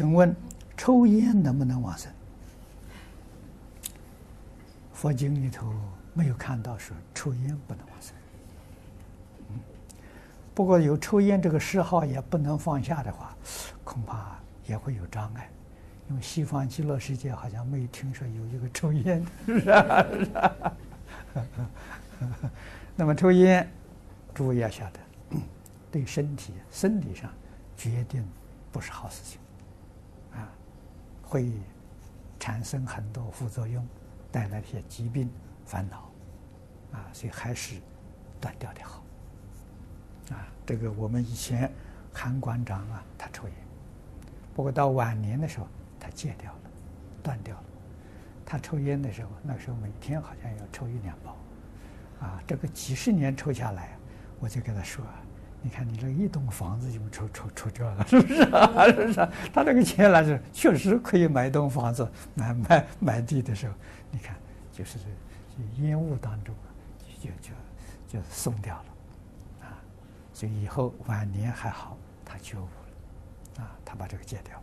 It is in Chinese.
请问抽烟能不能往生？佛经里头没有看到说抽烟不能往生。不过有抽烟这个嗜好也不能放下的话，恐怕也会有障碍。因为西方极乐世界好像没有听说有一个抽烟的，是啊，是。那么抽烟，诸位要晓得，对身体生理上决定不是好事情，会产生很多副作用，带来一些疾病烦恼，啊，所以还是断掉的好。啊，这个我们以前韩馆长啊，他抽烟，不过到晚年的时候他戒掉了，断掉了。他抽烟的时候，那时候每天好像要抽一两包。啊，这个几十年抽下来，我就跟他说：“啊你看，你这一栋房子就抽抽抽掉了，是不是啊？是不是？他这个钱来是确实可以买一栋房子，买买买地的时候，你看，就是这烟雾当中就就就就送掉了，啊，所以以后晚年还好，他觉悟了，啊，他把这个戒掉。